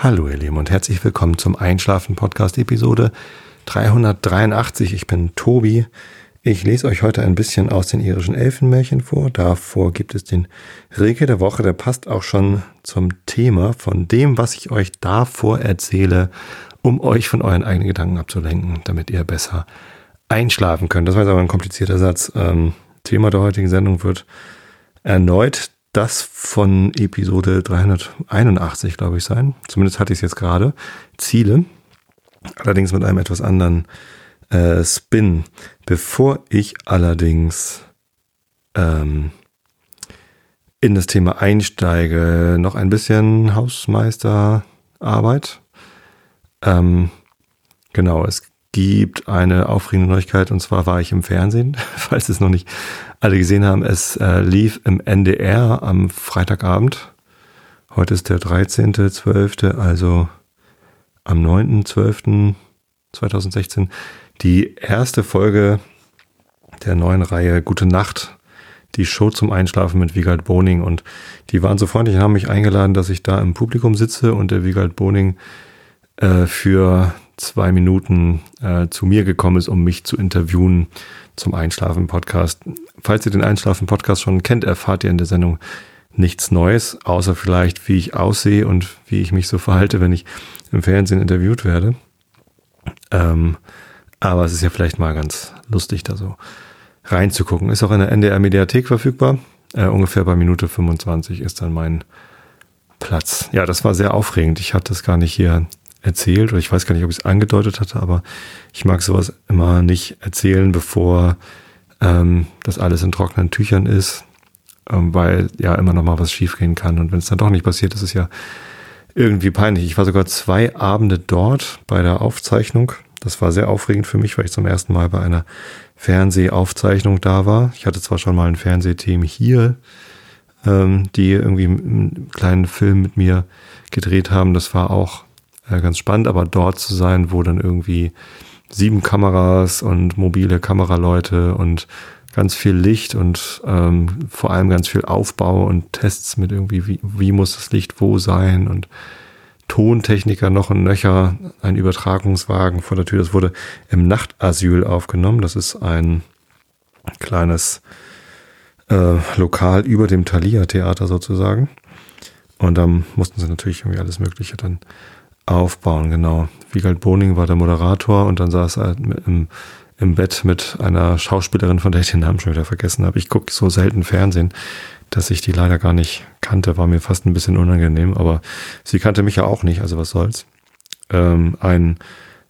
Hallo ihr Lieben und herzlich willkommen zum Einschlafen Podcast Episode 383. Ich bin Tobi. Ich lese euch heute ein bisschen aus den irischen Elfenmärchen vor. Davor gibt es den Regel der Woche, der passt auch schon zum Thema von dem, was ich euch davor erzähle, um euch von euren eigenen Gedanken abzulenken, damit ihr besser einschlafen könnt. Das war jetzt aber ein komplizierter Satz. Ähm, Thema der heutigen Sendung wird erneut das von Episode 381, glaube ich, sein. Zumindest hatte ich es jetzt gerade. Ziele. Allerdings mit einem etwas anderen äh, Spin. Bevor ich allerdings ähm, in das Thema einsteige, noch ein bisschen Hausmeisterarbeit. Ähm, genau, es gibt eine aufregende Neuigkeit und zwar war ich im Fernsehen, falls es noch nicht alle gesehen haben. Es äh, lief im NDR am Freitagabend. Heute ist der 13.12., also am 9.12.2016 die erste Folge der neuen Reihe Gute Nacht, die Show zum Einschlafen mit Wiegald Boning und die waren so freundlich und haben mich eingeladen, dass ich da im Publikum sitze und der Wiegald Boning äh, für zwei Minuten äh, zu mir gekommen ist, um mich zu interviewen zum Einschlafen-Podcast. Falls ihr den Einschlafen-Podcast schon kennt, erfahrt ihr in der Sendung nichts Neues, außer vielleicht, wie ich aussehe und wie ich mich so verhalte, wenn ich im Fernsehen interviewt werde. Ähm, aber es ist ja vielleicht mal ganz lustig, da so reinzugucken. Ist auch in der NDR-Mediathek verfügbar. Äh, ungefähr bei Minute 25 ist dann mein Platz. Ja, das war sehr aufregend. Ich hatte es gar nicht hier erzählt oder ich weiß gar nicht, ob ich es angedeutet hatte, aber ich mag sowas immer nicht erzählen, bevor ähm, das alles in trockenen Tüchern ist, ähm, weil ja immer noch mal was schiefgehen kann und wenn es dann doch nicht passiert, ist es ja irgendwie peinlich. Ich war sogar zwei Abende dort bei der Aufzeichnung. Das war sehr aufregend für mich, weil ich zum ersten Mal bei einer Fernsehaufzeichnung da war. Ich hatte zwar schon mal ein Fernsehteam hier, ähm, die irgendwie einen kleinen Film mit mir gedreht haben. Das war auch äh, ganz spannend, aber dort zu sein, wo dann irgendwie sieben Kameras und mobile Kameraleute und ganz viel Licht und ähm, vor allem ganz viel Aufbau und Tests mit irgendwie, wie, wie muss das Licht wo sein und Tontechniker noch ein Nöcher, ein Übertragungswagen vor der Tür. Das wurde im Nachtasyl aufgenommen. Das ist ein kleines äh, Lokal über dem Thalia Theater sozusagen. Und dann mussten sie natürlich irgendwie alles Mögliche dann aufbauen, genau. Wiegald Boning war der Moderator und dann saß er im, im Bett mit einer Schauspielerin, von der ich den Namen schon wieder vergessen habe. Ich gucke so selten Fernsehen, dass ich die leider gar nicht kannte. War mir fast ein bisschen unangenehm, aber sie kannte mich ja auch nicht, also was soll's. Ähm, ein,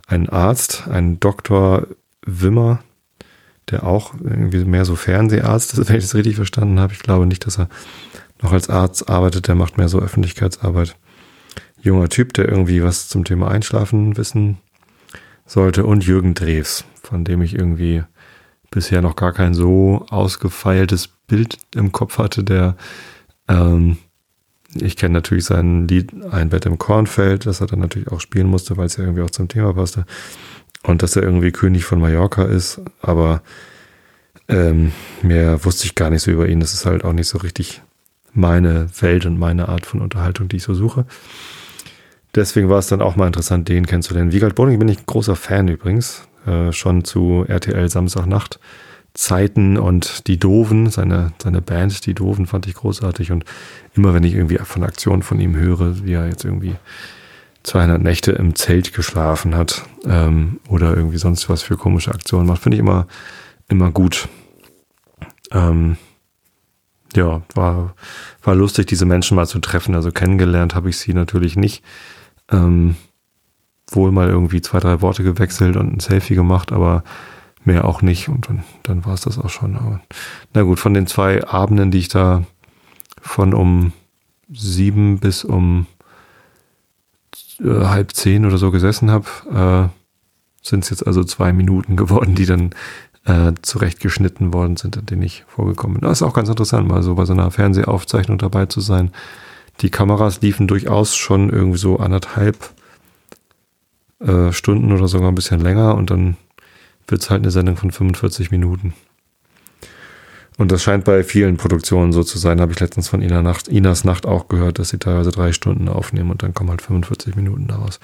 ein Arzt, ein Doktor Wimmer, der auch irgendwie mehr so Fernseharzt ist, wenn ich das richtig verstanden habe. Ich glaube nicht, dass er noch als Arzt arbeitet, der macht mehr so Öffentlichkeitsarbeit junger Typ, der irgendwie was zum Thema Einschlafen wissen sollte. Und Jürgen Drews, von dem ich irgendwie bisher noch gar kein so ausgefeiltes Bild im Kopf hatte. Der, ähm, ich kenne natürlich sein Lied Ein Bett im Kornfeld, das er dann natürlich auch spielen musste, weil es ja irgendwie auch zum Thema passte. Und dass er irgendwie König von Mallorca ist, aber ähm, mehr wusste ich gar nicht so über ihn. Das ist halt auch nicht so richtig meine Welt und meine Art von Unterhaltung, die ich so suche. Deswegen war es dann auch mal interessant, den kennenzulernen. Wiegald Boning bin ich großer Fan übrigens. Äh, schon zu RTL Samstagnacht Zeiten und die Doofen, seine, seine Band, die Doofen fand ich großartig. Und immer wenn ich irgendwie von Aktionen von ihm höre, wie er jetzt irgendwie 200 Nächte im Zelt geschlafen hat ähm, oder irgendwie sonst was für komische Aktionen macht, finde ich immer, immer gut. Ähm, ja, war, war lustig, diese Menschen mal zu treffen. Also kennengelernt habe ich sie natürlich nicht. Ähm, wohl mal irgendwie zwei, drei Worte gewechselt und ein Selfie gemacht, aber mehr auch nicht. Und dann, dann war es das auch schon. Aber na gut, von den zwei Abenden, die ich da von um sieben bis um äh, halb zehn oder so gesessen habe, äh, sind es jetzt also zwei Minuten geworden, die dann äh, zurechtgeschnitten worden sind, in denen ich vorgekommen bin. Das ist auch ganz interessant, mal so bei so einer Fernsehaufzeichnung dabei zu sein. Die Kameras liefen durchaus schon irgendwie so anderthalb äh, Stunden oder sogar ein bisschen länger und dann wird es halt eine Sendung von 45 Minuten. Und das scheint bei vielen Produktionen so zu sein. Habe ich letztens von Ina Nacht, Inas Nacht auch gehört, dass sie teilweise drei Stunden aufnehmen und dann kommen halt 45 Minuten daraus.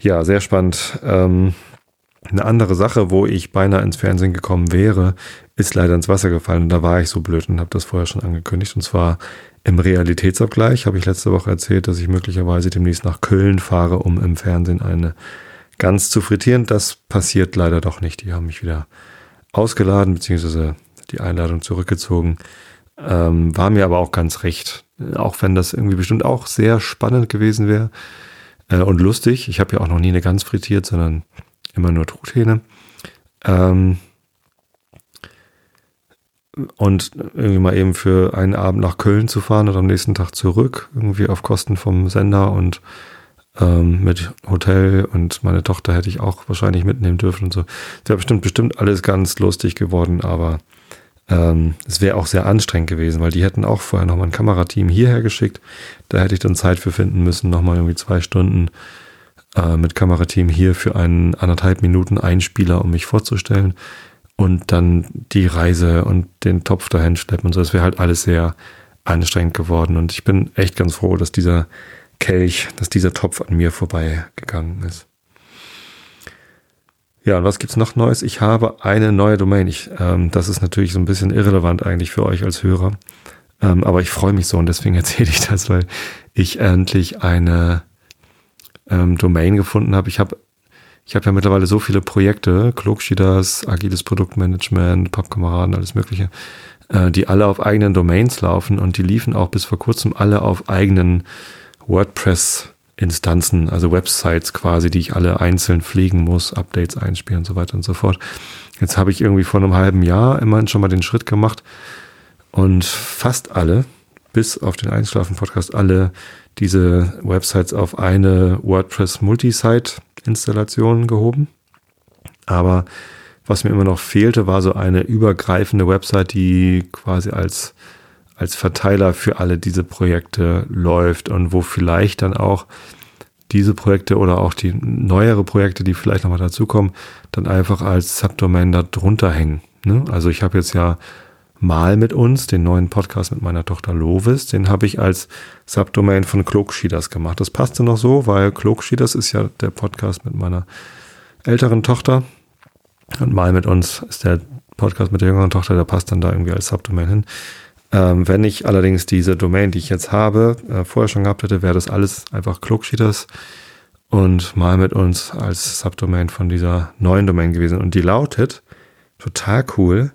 Ja, sehr spannend. Ähm, eine andere Sache, wo ich beinahe ins Fernsehen gekommen wäre, ist leider ins Wasser gefallen. Und da war ich so blöd und habe das vorher schon angekündigt. Und zwar im Realitätsabgleich habe ich letzte Woche erzählt, dass ich möglicherweise demnächst nach Köln fahre, um im Fernsehen eine Gans zu frittieren. Das passiert leider doch nicht. Die haben mich wieder ausgeladen, beziehungsweise die Einladung zurückgezogen. Ähm, war mir aber auch ganz recht. Auch wenn das irgendwie bestimmt auch sehr spannend gewesen wäre äh, und lustig. Ich habe ja auch noch nie eine Gans frittiert, sondern immer nur Truthähne. Ähm, und irgendwie mal eben für einen Abend nach Köln zu fahren und am nächsten Tag zurück, irgendwie auf Kosten vom Sender und ähm, mit Hotel und meine Tochter hätte ich auch wahrscheinlich mitnehmen dürfen und so. Das wäre bestimmt, bestimmt alles ganz lustig geworden, aber ähm, es wäre auch sehr anstrengend gewesen, weil die hätten auch vorher nochmal ein Kamerateam hierher geschickt. Da hätte ich dann Zeit für finden müssen, nochmal irgendwie zwei Stunden äh, mit Kamerateam hier für einen anderthalb Minuten Einspieler, um mich vorzustellen. Und dann die Reise und den Topf dahin schleppen und so. Das wäre halt alles sehr anstrengend geworden. Und ich bin echt ganz froh, dass dieser Kelch, dass dieser Topf an mir vorbeigegangen ist. Ja, und was gibt's noch Neues? Ich habe eine neue Domain. Ich, ähm, das ist natürlich so ein bisschen irrelevant eigentlich für euch als Hörer. Ähm, aber ich freue mich so und deswegen erzähle ich das, weil ich endlich eine ähm, Domain gefunden habe. Ich habe ich habe ja mittlerweile so viele Projekte, Klogschieders, agiles Produktmanagement, Pappkameraden, alles mögliche, äh, die alle auf eigenen Domains laufen und die liefen auch bis vor kurzem alle auf eigenen WordPress Instanzen, also Websites quasi, die ich alle einzeln pflegen muss, Updates einspielen und so weiter und so fort. Jetzt habe ich irgendwie vor einem halben Jahr immerhin schon mal den Schritt gemacht und fast alle, bis auf den Einschlafen-Podcast, alle diese Websites auf eine WordPress Multisite-Installation gehoben. Aber was mir immer noch fehlte, war so eine übergreifende Website, die quasi als als Verteiler für alle diese Projekte läuft und wo vielleicht dann auch diese Projekte oder auch die neuere Projekte, die vielleicht nochmal dazukommen, dann einfach als Subdomain da drunter hängen. Ne? Also ich habe jetzt ja mal mit uns, den neuen Podcast mit meiner Tochter Lovis, den habe ich als Subdomain von Klogschieders gemacht. Das passte noch so, weil Klogschieders ist ja der Podcast mit meiner älteren Tochter und mal mit uns ist der Podcast mit der jüngeren Tochter, der passt dann da irgendwie als Subdomain hin. Ähm, wenn ich allerdings diese Domain, die ich jetzt habe, äh, vorher schon gehabt hätte, wäre das alles einfach Cloaksheeters und mal mit uns als Subdomain von dieser neuen Domain gewesen. Und die lautet, total cool,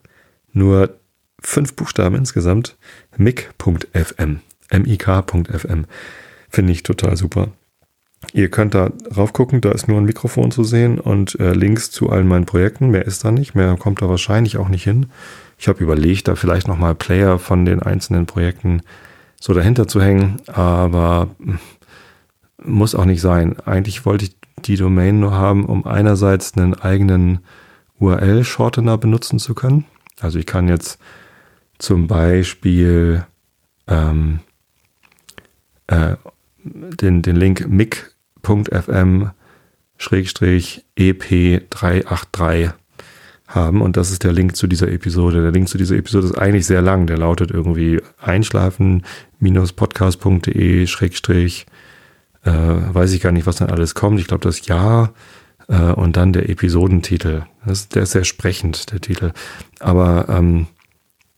nur fünf Buchstaben insgesamt, mic.fm, mik.fm. Finde ich total super. Ihr könnt da rauf gucken, da ist nur ein Mikrofon zu sehen und äh, Links zu allen meinen Projekten. Mehr ist da nicht, mehr kommt da wahrscheinlich auch nicht hin. Ich habe überlegt, da vielleicht nochmal Player von den einzelnen Projekten so dahinter zu hängen, aber hm, muss auch nicht sein. Eigentlich wollte ich die Domain nur haben, um einerseits einen eigenen URL-Shortener benutzen zu können. Also ich kann jetzt zum Beispiel ähm, äh, den, den Link mic.fm EP383 haben. Und das ist der Link zu dieser Episode. Der Link zu dieser Episode ist eigentlich sehr lang. Der lautet irgendwie einschlafen-podcast.de schrägstrich, äh, weiß ich gar nicht, was dann alles kommt. Ich glaube, das Jahr äh, und dann der Episodentitel. Das, der ist sehr sprechend, der Titel. Aber ähm,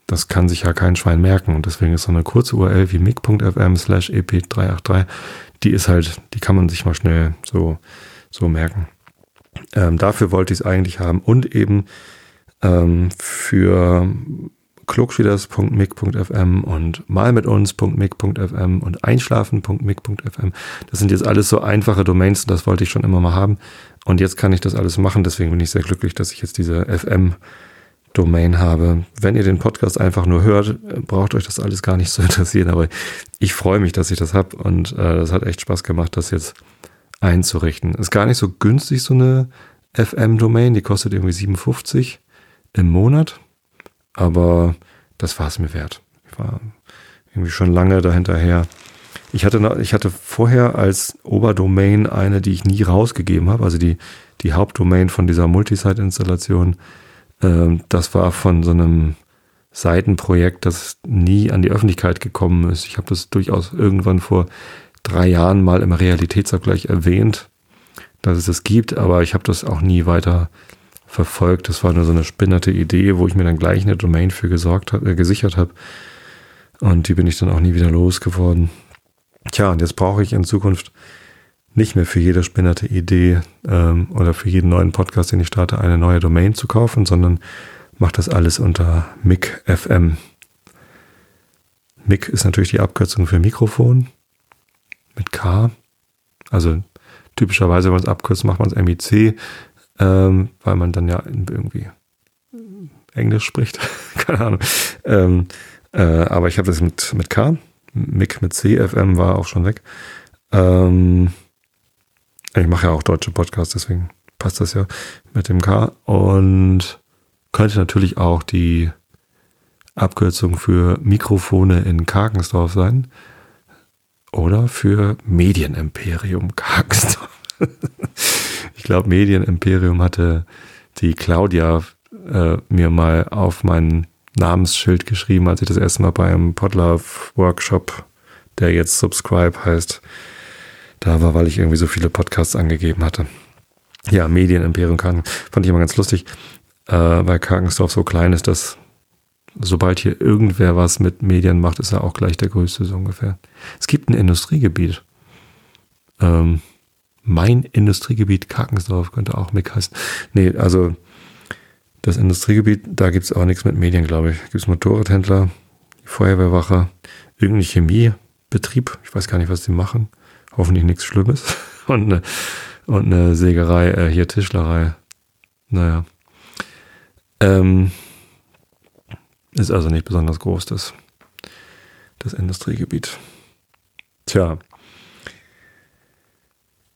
das kann sich ja kein Schwein merken. Und deswegen ist so eine kurze URL wie mic.fm slash ep383, die ist halt, die kann man sich mal schnell so, so merken. Ähm, dafür wollte ich es eigentlich haben und eben ähm, für klugschieders.mic.fm und mal mit uns.mic.fm und einschlafen.mic.fm. Das sind jetzt alles so einfache Domains, das wollte ich schon immer mal haben. Und jetzt kann ich das alles machen. Deswegen bin ich sehr glücklich, dass ich jetzt diese FM Domain habe. Wenn ihr den Podcast einfach nur hört, braucht euch das alles gar nicht so interessieren. Aber ich freue mich, dass ich das habe und äh, das hat echt Spaß gemacht, das jetzt einzurichten. Ist gar nicht so günstig, so eine FM-Domain. Die kostet irgendwie 57 im Monat. Aber das war es mir wert. Ich war irgendwie schon lange dahinterher. Ich hatte, ich hatte vorher als Oberdomain eine, die ich nie rausgegeben habe, also die, die Hauptdomain von dieser Multisite-Installation. Ähm, das war von so einem Seitenprojekt, das nie an die Öffentlichkeit gekommen ist. Ich habe das durchaus irgendwann vor drei Jahren mal im Realitätsabgleich erwähnt, dass es das gibt, aber ich habe das auch nie weiter verfolgt. Das war nur so eine spinnerte Idee, wo ich mir dann gleich eine Domain für gesorgt hab, äh, gesichert habe. Und die bin ich dann auch nie wieder losgeworden. Tja, und jetzt brauche ich in Zukunft nicht mehr für jede spinnerte Idee ähm, oder für jeden neuen Podcast, den ich starte, eine neue Domain zu kaufen, sondern mache das alles unter MIC FM. MIC ist natürlich die Abkürzung für Mikrofon mit K. Also typischerweise, wenn man es abkürzt, macht man es MIC, ähm, weil man dann ja irgendwie Englisch spricht. Keine Ahnung. Ähm, äh, aber ich habe das mit, mit K. Mic mit C, FM war auch schon weg. Ähm, ich mache ja auch deutsche Podcasts, deswegen passt das ja mit dem K. Und könnte natürlich auch die Abkürzung für Mikrofone in Karkensdorf sein. Oder für Medienimperium Karkensdorf. ich glaube, Medienimperium hatte die Claudia äh, mir mal auf mein Namensschild geschrieben, als ich das erste Mal beim Podlove Workshop, der jetzt Subscribe heißt, da war, weil ich irgendwie so viele Podcasts angegeben hatte. Ja, Medienimperium Karken. Fand ich immer ganz lustig, äh, weil Karkensdorf so klein ist, dass sobald hier irgendwer was mit Medien macht, ist er auch gleich der größte so ungefähr. Es gibt ein Industriegebiet. Ähm, mein Industriegebiet Karkensdorf könnte auch MIG heißen. Nee, also das Industriegebiet, da gibt es auch nichts mit Medien, glaube ich. Gibt es Motorradhändler, Feuerwehrwache, irgendein Chemiebetrieb. Ich weiß gar nicht, was die machen. Hoffentlich nichts Schlimmes. Und eine, und eine Sägerei, äh, hier Tischlerei. Naja. Ähm, ist also nicht besonders groß, das, das Industriegebiet. Tja.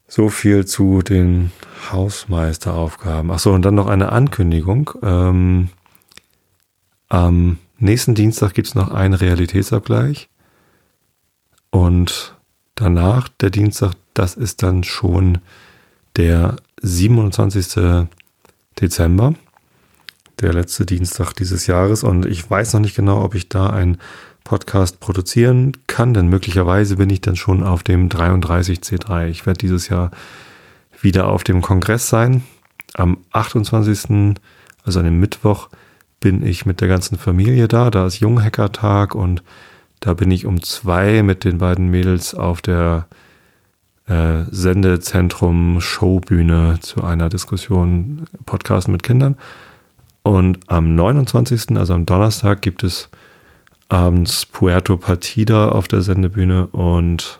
So viel zu den Hausmeisteraufgaben. Achso, und dann noch eine Ankündigung. Ähm, am nächsten Dienstag gibt es noch einen Realitätsabgleich. Und danach, der Dienstag, das ist dann schon der 27. Dezember, der letzte Dienstag dieses Jahres. Und ich weiß noch nicht genau, ob ich da einen Podcast produzieren kann, denn möglicherweise bin ich dann schon auf dem 33C3. Ich werde dieses Jahr wieder auf dem Kongress sein. Am 28., also an dem Mittwoch, bin ich mit der ganzen Familie da. Da ist Junghackertag und da bin ich um zwei mit den beiden Mädels auf der äh, Sendezentrum Showbühne zu einer Diskussion Podcast mit Kindern. Und am 29., also am Donnerstag, gibt es abends Puerto Partida auf der Sendebühne und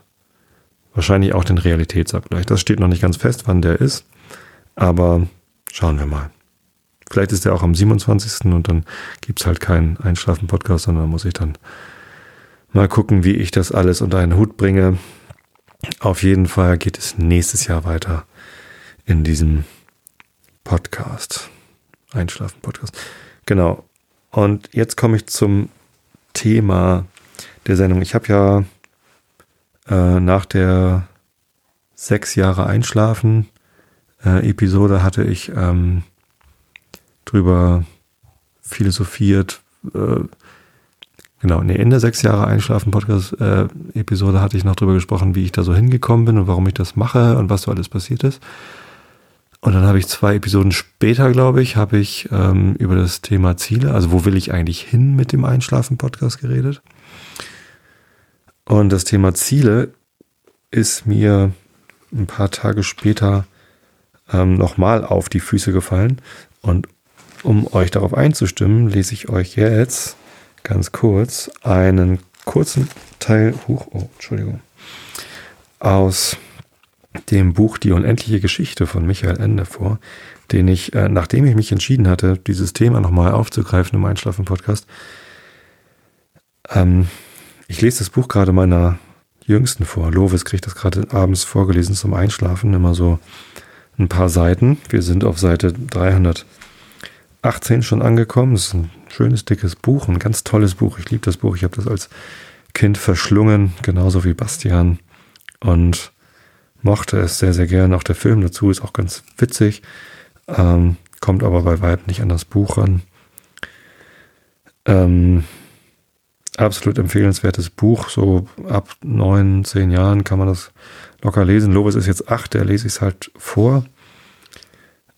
wahrscheinlich auch den Realitätsabgleich. Das steht noch nicht ganz fest, wann der ist, aber schauen wir mal. Vielleicht ist der auch am 27. und dann gibt es halt keinen Einschlafen-Podcast, sondern muss ich dann mal gucken, wie ich das alles unter einen Hut bringe. Auf jeden Fall geht es nächstes Jahr weiter in diesem Podcast. Einschlafen-Podcast. Genau. Und jetzt komme ich zum Thema der Sendung. Ich habe ja äh, nach der sechs Jahre Einschlafen äh, Episode hatte ich ähm, drüber philosophiert. Äh, genau, nee, in der sechs Jahre Einschlafen Podcast äh, hatte ich noch drüber gesprochen, wie ich da so hingekommen bin und warum ich das mache und was so alles passiert ist. Und dann habe ich zwei Episoden später, glaube ich, habe ich ähm, über das Thema Ziele, also wo will ich eigentlich hin mit dem Einschlafen-Podcast geredet. Und das Thema Ziele ist mir ein paar Tage später ähm, nochmal auf die Füße gefallen. Und um euch darauf einzustimmen, lese ich euch jetzt ganz kurz einen kurzen Teil, hoch, oh, Entschuldigung, aus dem Buch Die unendliche Geschichte von Michael Ende vor, den ich, äh, nachdem ich mich entschieden hatte, dieses Thema nochmal aufzugreifen im Einschlafen-Podcast, ähm, ich lese das Buch gerade meiner Jüngsten vor. Lovis kriegt das gerade abends vorgelesen zum Einschlafen, immer so ein paar Seiten. Wir sind auf Seite 318 schon angekommen. Es ist ein schönes, dickes Buch, ein ganz tolles Buch. Ich liebe das Buch. Ich habe das als Kind verschlungen, genauso wie Bastian. Und mochte es sehr, sehr gern. Auch der Film dazu ist auch ganz witzig, ähm, kommt aber bei weitem nicht an das Buch ran. Ähm, absolut empfehlenswertes Buch. So ab neun, zehn Jahren kann man das locker lesen. Lobes ist jetzt acht, der lese ich es halt vor,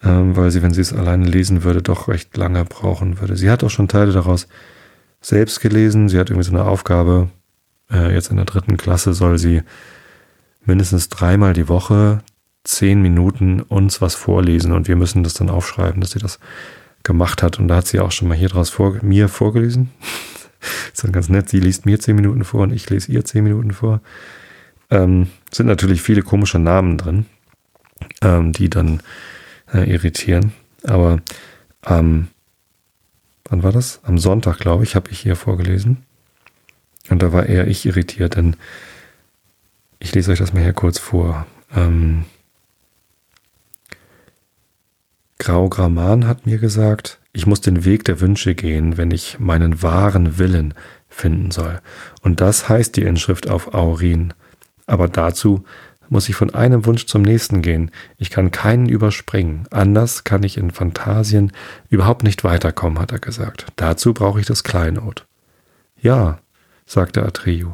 weil sie, wenn sie es alleine lesen würde, doch recht lange brauchen würde. Sie hat auch schon Teile daraus selbst gelesen. Sie hat irgendwie so eine Aufgabe. Äh, jetzt in der dritten Klasse soll sie mindestens dreimal die Woche zehn Minuten uns was vorlesen und wir müssen das dann aufschreiben, dass sie das gemacht hat. Und da hat sie auch schon mal hier draus vor, mir vorgelesen. ist dann ganz nett. Sie liest mir zehn Minuten vor und ich lese ihr zehn Minuten vor. Ähm, sind natürlich viele komische Namen drin, ähm, die dann äh, irritieren. Aber ähm, wann war das? Am Sonntag, glaube ich, habe ich hier vorgelesen. Und da war eher ich irritiert, denn ich lese euch das mal hier kurz vor. Ähm, Grau Graman hat mir gesagt, ich muss den Weg der Wünsche gehen, wenn ich meinen wahren Willen finden soll. Und das heißt die Inschrift auf Aurin. Aber dazu muss ich von einem Wunsch zum nächsten gehen. Ich kann keinen überspringen. Anders kann ich in Fantasien überhaupt nicht weiterkommen, hat er gesagt. Dazu brauche ich das Kleinod. Ja, sagte Atreyu.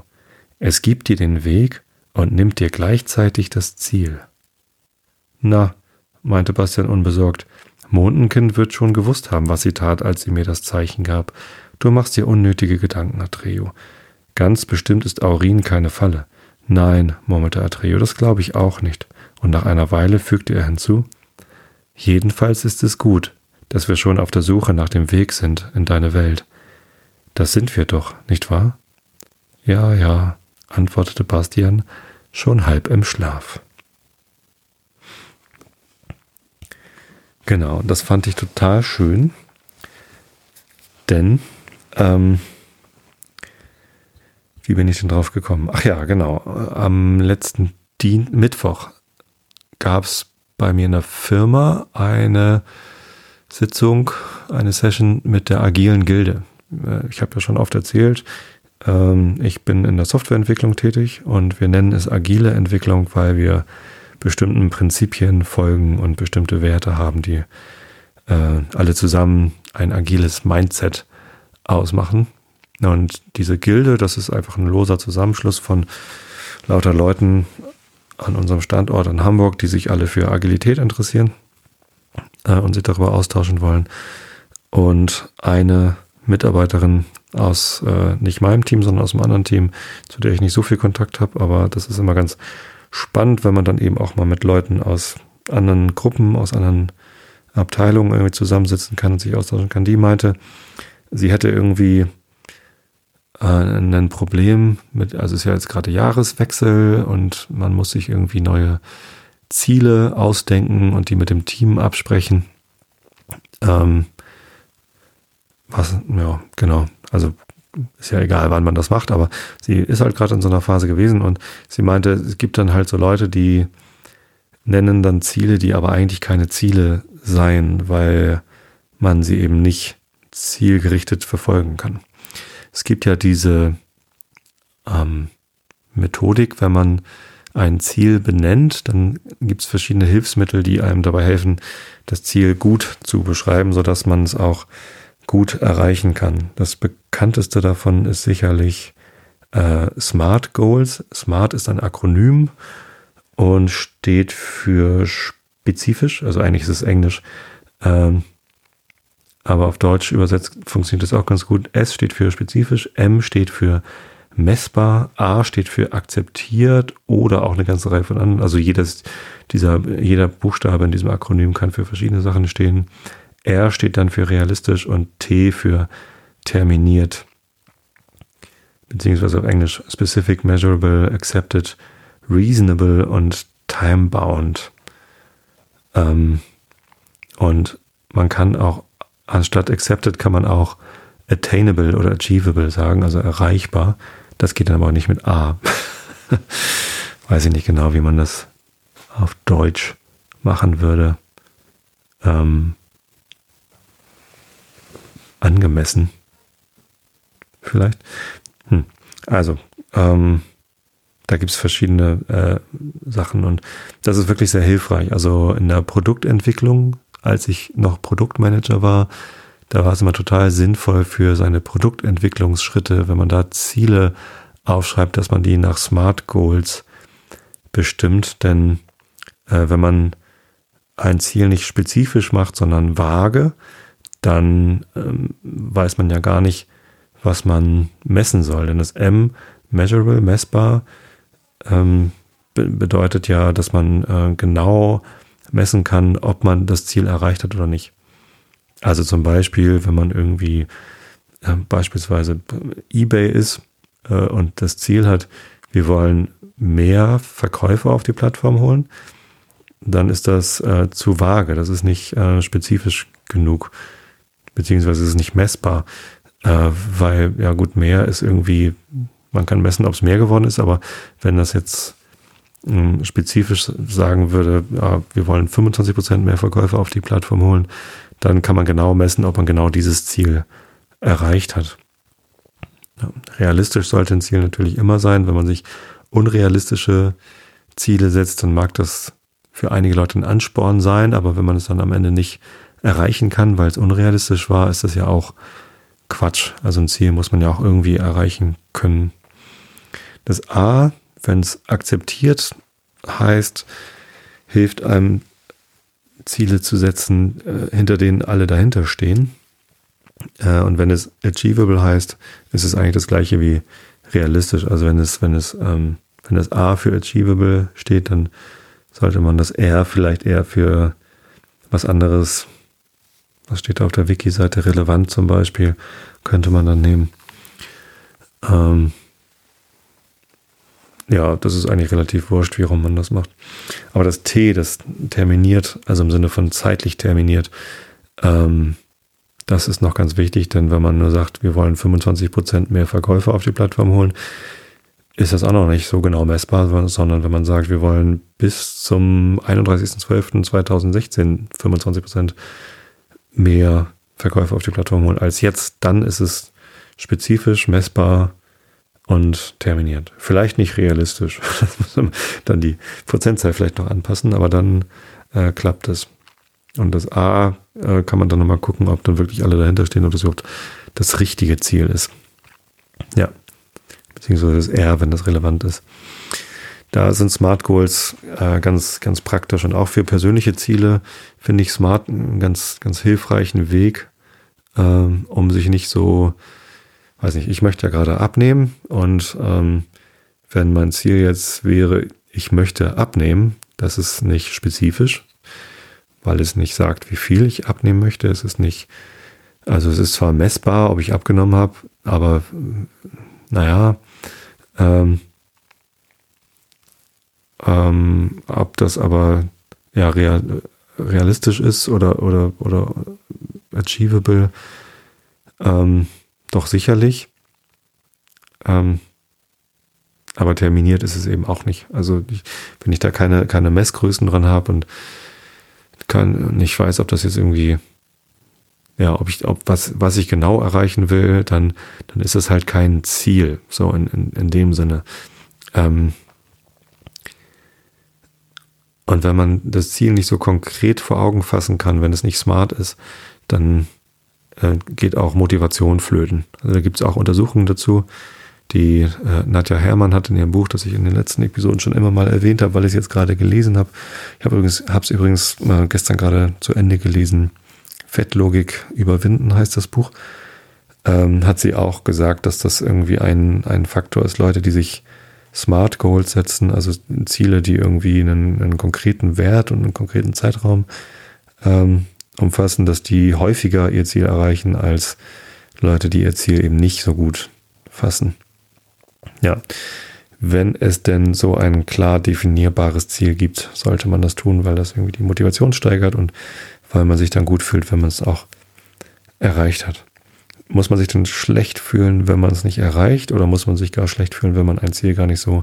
Es gibt dir den Weg und nimmt dir gleichzeitig das Ziel. Na, meinte Bastian unbesorgt, Mondenkind wird schon gewusst haben, was sie tat, als sie mir das Zeichen gab. Du machst dir unnötige Gedanken, Atreo. Ganz bestimmt ist Aurin keine Falle. Nein, murmelte Atreo, das glaube ich auch nicht. Und nach einer Weile fügte er hinzu, Jedenfalls ist es gut, dass wir schon auf der Suche nach dem Weg sind in deine Welt. Das sind wir doch, nicht wahr? Ja, ja, antwortete Bastian, schon halb im Schlaf. Genau, das fand ich total schön, denn ähm, wie bin ich denn drauf gekommen? Ach ja, genau. Am letzten Dien Mittwoch gab es bei mir in der Firma eine Sitzung, eine Session mit der agilen Gilde. Äh, ich habe ja schon oft erzählt, ähm, ich bin in der Softwareentwicklung tätig und wir nennen es agile Entwicklung, weil wir bestimmten Prinzipien folgen und bestimmte Werte haben, die äh, alle zusammen ein agiles Mindset ausmachen. Und diese Gilde, das ist einfach ein loser Zusammenschluss von lauter Leuten an unserem Standort in Hamburg, die sich alle für Agilität interessieren äh, und sich darüber austauschen wollen. Und eine Mitarbeiterin aus äh, nicht meinem Team, sondern aus einem anderen Team, zu der ich nicht so viel Kontakt habe, aber das ist immer ganz spannend, wenn man dann eben auch mal mit Leuten aus anderen Gruppen, aus anderen Abteilungen irgendwie zusammensitzen kann und sich austauschen kann. Die meinte, sie hätte irgendwie äh, ein Problem mit, also es ist ja jetzt gerade Jahreswechsel und man muss sich irgendwie neue Ziele ausdenken und die mit dem Team absprechen. Ähm, was, ja, genau. Also ist ja egal, wann man das macht, aber sie ist halt gerade in so einer Phase gewesen und sie meinte, es gibt dann halt so Leute, die nennen dann Ziele, die aber eigentlich keine Ziele seien, weil man sie eben nicht zielgerichtet verfolgen kann. Es gibt ja diese ähm, Methodik, wenn man ein Ziel benennt, dann gibt es verschiedene Hilfsmittel, die einem dabei helfen, das Ziel gut zu beschreiben, sodass man es auch gut erreichen kann. Das bekannteste davon ist sicherlich äh, SMART Goals. SMART ist ein Akronym und steht für spezifisch, also eigentlich ist es Englisch, ähm, aber auf Deutsch übersetzt funktioniert das auch ganz gut. S steht für spezifisch, M steht für messbar, A steht für akzeptiert oder auch eine ganze Reihe von anderen. Also jedes dieser, jeder Buchstabe in diesem Akronym kann für verschiedene Sachen stehen. R steht dann für realistisch und T für terminiert. Beziehungsweise auf Englisch specific, measurable, accepted, reasonable und time-bound. Ähm, und man kann auch, anstatt accepted kann man auch attainable oder achievable sagen, also erreichbar. Das geht dann aber auch nicht mit A. Weiß ich nicht genau, wie man das auf Deutsch machen würde. Ähm, angemessen. Vielleicht. Hm. Also, ähm, da gibt es verschiedene äh, Sachen und das ist wirklich sehr hilfreich. Also in der Produktentwicklung, als ich noch Produktmanager war, da war es immer total sinnvoll für seine Produktentwicklungsschritte, wenn man da Ziele aufschreibt, dass man die nach Smart Goals bestimmt. Denn äh, wenn man ein Ziel nicht spezifisch macht, sondern vage, dann ähm, weiß man ja gar nicht, was man messen soll. Denn das M, measurable, messbar, ähm, be bedeutet ja, dass man äh, genau messen kann, ob man das Ziel erreicht hat oder nicht. Also zum Beispiel, wenn man irgendwie äh, beispielsweise eBay ist äh, und das Ziel hat, wir wollen mehr Verkäufer auf die Plattform holen, dann ist das äh, zu vage. Das ist nicht äh, spezifisch genug, beziehungsweise ist es nicht messbar, äh, weil ja gut, mehr ist irgendwie, man kann messen, ob es mehr geworden ist, aber wenn das jetzt spezifisch sagen würde, ja, wir wollen 25 Prozent mehr Verkäufer auf die Plattform holen, dann kann man genau messen, ob man genau dieses Ziel erreicht hat. Ja, realistisch sollte ein Ziel natürlich immer sein. Wenn man sich unrealistische Ziele setzt, dann mag das für einige Leute ein Ansporn sein, aber wenn man es dann am Ende nicht erreichen kann, weil es unrealistisch war, ist das ja auch Quatsch. Also ein Ziel muss man ja auch irgendwie erreichen können. Das A, wenn es akzeptiert heißt, hilft einem Ziele zu setzen, äh, hinter denen alle dahinter stehen. Äh, und wenn es achievable heißt, ist es eigentlich das gleiche wie realistisch. Also wenn es, wenn es, ähm, wenn das A für achievable steht, dann sollte man das R vielleicht eher für was anderes, was steht da auf der Wiki-Seite, relevant zum Beispiel, könnte man dann nehmen. Ähm, ja, das ist eigentlich relativ wurscht, wie rum man das macht. Aber das T, das terminiert, also im Sinne von zeitlich terminiert, ähm, das ist noch ganz wichtig, denn wenn man nur sagt, wir wollen 25 Prozent mehr Verkäufer auf die Plattform holen, ist das auch noch nicht so genau messbar, sondern wenn man sagt, wir wollen bis zum 31.12.2016 25 Prozent mehr Verkäufer auf die Plattform holen als jetzt, dann ist es spezifisch messbar und terminiert. Vielleicht nicht realistisch. dann die Prozentzahl vielleicht noch anpassen, aber dann äh, klappt es. Und das A äh, kann man dann nochmal gucken, ob dann wirklich alle dahinter stehen, ob das überhaupt das richtige Ziel ist. Ja. Beziehungsweise das R, wenn das relevant ist. Da sind Smart Goals äh, ganz, ganz praktisch und auch für persönliche Ziele finde ich Smart einen ganz, ganz hilfreichen Weg, äh, um sich nicht so weiß nicht, ich möchte ja gerade abnehmen und ähm, wenn mein Ziel jetzt wäre, ich möchte abnehmen, das ist nicht spezifisch, weil es nicht sagt, wie viel ich abnehmen möchte. Es ist nicht, also es ist zwar messbar, ob ich abgenommen habe, aber naja, ähm, ähm, ob das aber ja real, realistisch ist oder oder oder achievable, ähm, doch sicherlich. Ähm, aber terminiert ist es eben auch nicht. Also ich, wenn ich da keine, keine Messgrößen dran habe und kann, nicht weiß, ob das jetzt irgendwie, ja, ob ich, ob was, was ich genau erreichen will, dann, dann ist es halt kein Ziel, so in, in, in dem Sinne. Ähm, und wenn man das Ziel nicht so konkret vor Augen fassen kann, wenn es nicht smart ist, dann äh, geht auch Motivation flöten. Also da gibt es auch Untersuchungen dazu. Die äh, Nadja Herrmann hat in ihrem Buch, das ich in den letzten Episoden schon immer mal erwähnt habe, weil ich es jetzt gerade gelesen habe. Ich habe übrigens, es übrigens äh, gestern gerade zu Ende gelesen. Fettlogik überwinden heißt das Buch. Ähm, hat sie auch gesagt, dass das irgendwie ein, ein Faktor ist, Leute, die sich Smart Goals setzen, also Ziele, die irgendwie einen, einen konkreten Wert und einen konkreten Zeitraum ähm, umfassen, dass die häufiger ihr Ziel erreichen als Leute, die ihr Ziel eben nicht so gut fassen. Ja, wenn es denn so ein klar definierbares Ziel gibt, sollte man das tun, weil das irgendwie die Motivation steigert und weil man sich dann gut fühlt, wenn man es auch erreicht hat. Muss man sich denn schlecht fühlen, wenn man es nicht erreicht oder muss man sich gar schlecht fühlen, wenn man ein Ziel gar nicht so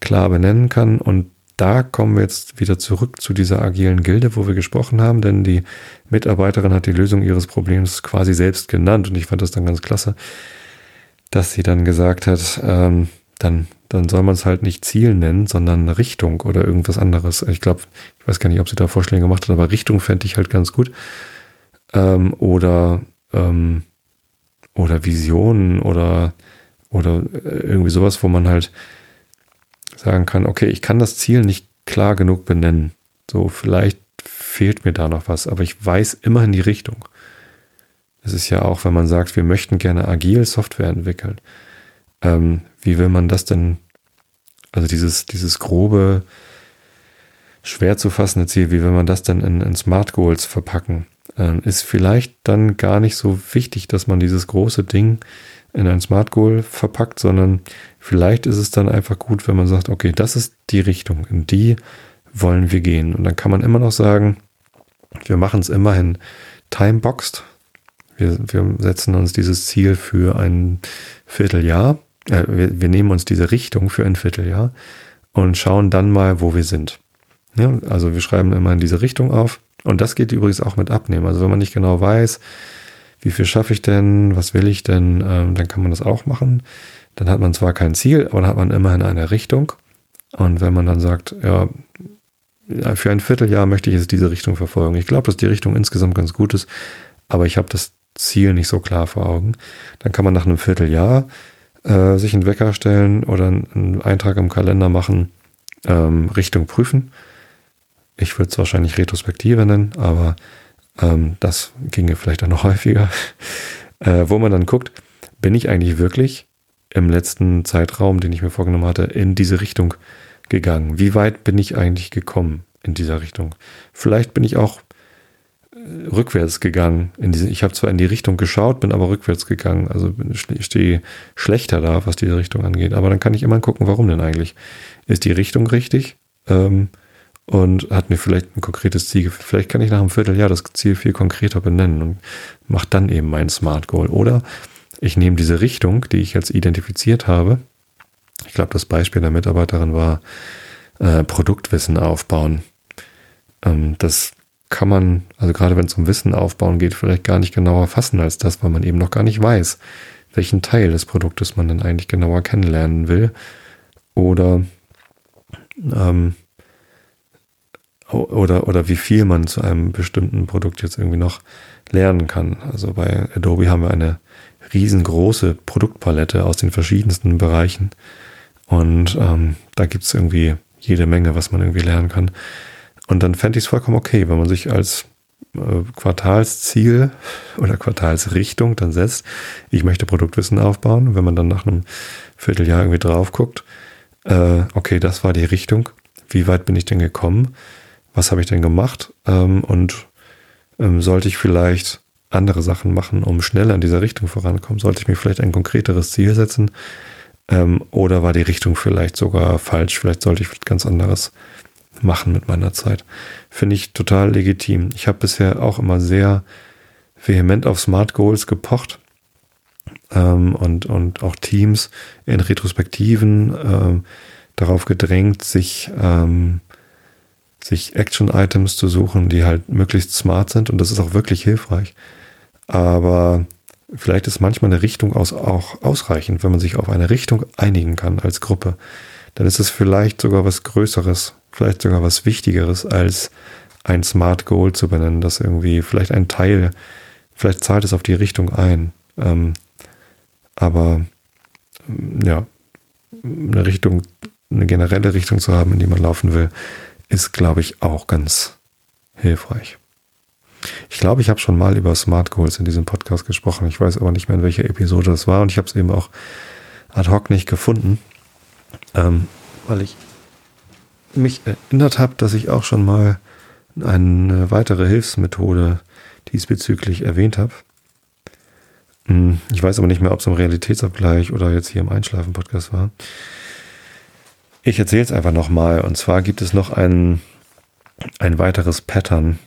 klar benennen kann? Und da kommen wir jetzt wieder zurück zu dieser agilen Gilde, wo wir gesprochen haben, denn die Mitarbeiterin hat die Lösung ihres Problems quasi selbst genannt und ich fand das dann ganz klasse, dass sie dann gesagt hat, ähm, dann, dann soll man es halt nicht Ziel nennen, sondern Richtung oder irgendwas anderes. Ich glaube, ich weiß gar nicht, ob sie da Vorschläge gemacht hat, aber Richtung fände ich halt ganz gut. Ähm, oder ähm, oder Visionen oder, oder irgendwie sowas, wo man halt sagen kann, okay, ich kann das Ziel nicht klar genug benennen. So, vielleicht fehlt mir da noch was, aber ich weiß immer in die Richtung. Es ist ja auch, wenn man sagt, wir möchten gerne agil Software entwickeln. Ähm, wie will man das denn, also dieses, dieses grobe, schwer zu fassende Ziel, wie will man das denn in, in Smart Goals verpacken? Ähm, ist vielleicht dann gar nicht so wichtig, dass man dieses große Ding in ein Smart Goal verpackt, sondern vielleicht ist es dann einfach gut, wenn man sagt, okay, das ist die Richtung, in die wollen wir gehen. Und dann kann man immer noch sagen, wir machen es immerhin timeboxed. Wir, wir setzen uns dieses Ziel für ein Vierteljahr. Äh, wir, wir nehmen uns diese Richtung für ein Vierteljahr und schauen dann mal, wo wir sind. Ja, also wir schreiben immer in diese Richtung auf. Und das geht übrigens auch mit Abnehmen. Also wenn man nicht genau weiß, wie viel schaffe ich denn, was will ich denn, ähm, dann kann man das auch machen. Dann hat man zwar kein Ziel, aber dann hat man immerhin eine Richtung. Und wenn man dann sagt, ja, für ein Vierteljahr möchte ich jetzt diese Richtung verfolgen. Ich glaube, dass die Richtung insgesamt ganz gut ist, aber ich habe das Ziel nicht so klar vor Augen. Dann kann man nach einem Vierteljahr äh, sich einen Wecker stellen oder einen Eintrag im Kalender machen, ähm, Richtung prüfen. Ich würde es wahrscheinlich Retrospektive nennen, aber ähm, das ginge vielleicht auch noch häufiger, äh, wo man dann guckt, bin ich eigentlich wirklich im letzten Zeitraum, den ich mir vorgenommen hatte, in diese Richtung gegangen? Wie weit bin ich eigentlich gekommen in dieser Richtung? Vielleicht bin ich auch äh, rückwärts gegangen. Diese, ich habe zwar in die Richtung geschaut, bin aber rückwärts gegangen. Also stehe schlechter da, was diese Richtung angeht. Aber dann kann ich immer gucken, warum denn eigentlich? Ist die Richtung richtig? Ähm, und hat mir vielleicht ein konkretes Ziel. Vielleicht kann ich nach einem Vierteljahr das Ziel viel konkreter benennen und mache dann eben mein Smart Goal. Oder ich nehme diese Richtung, die ich jetzt identifiziert habe. Ich glaube, das Beispiel der Mitarbeiterin war äh, Produktwissen aufbauen. Ähm, das kann man, also gerade wenn es um Wissen aufbauen geht, vielleicht gar nicht genauer fassen als das, weil man eben noch gar nicht weiß, welchen Teil des Produktes man dann eigentlich genauer kennenlernen will. Oder ähm, oder, oder wie viel man zu einem bestimmten Produkt jetzt irgendwie noch lernen kann. Also bei Adobe haben wir eine riesengroße Produktpalette aus den verschiedensten Bereichen. Und ähm, da gibt's irgendwie jede Menge, was man irgendwie lernen kann. Und dann fände ich es vollkommen okay, wenn man sich als äh, Quartalsziel oder Quartalsrichtung dann setzt, ich möchte Produktwissen aufbauen. Wenn man dann nach einem Vierteljahr irgendwie drauf guckt, äh, okay, das war die Richtung. Wie weit bin ich denn gekommen? Was habe ich denn gemacht ähm, und ähm, sollte ich vielleicht andere Sachen machen, um schneller in dieser Richtung voranzukommen? Sollte ich mir vielleicht ein konkreteres Ziel setzen? Ähm, oder war die Richtung vielleicht sogar falsch? Vielleicht sollte ich ganz anderes machen mit meiner Zeit. Finde ich total legitim. Ich habe bisher auch immer sehr vehement auf Smart Goals gepocht ähm, und, und auch Teams in Retrospektiven ähm, darauf gedrängt, sich ähm, sich Action-Items zu suchen, die halt möglichst smart sind und das ist auch wirklich hilfreich. Aber vielleicht ist manchmal eine Richtung aus, auch ausreichend, wenn man sich auf eine Richtung einigen kann als Gruppe. Dann ist es vielleicht sogar was Größeres, vielleicht sogar was Wichtigeres als ein Smart Goal zu benennen, das irgendwie vielleicht ein Teil, vielleicht zahlt es auf die Richtung ein. Ähm, aber ja, eine Richtung, eine generelle Richtung zu haben, in die man laufen will, ist, glaube ich, auch ganz hilfreich. Ich glaube, ich habe schon mal über Smart Goals in diesem Podcast gesprochen. Ich weiß aber nicht mehr, in welcher Episode das war und ich habe es eben auch ad hoc nicht gefunden, ähm, weil ich mich erinnert habe, dass ich auch schon mal eine weitere Hilfsmethode diesbezüglich erwähnt habe. Hm, ich weiß aber nicht mehr, ob es im Realitätsabgleich oder jetzt hier im Einschlafen-Podcast war. Ich erzähle es einfach nochmal. Und zwar gibt es noch ein, ein weiteres Pattern,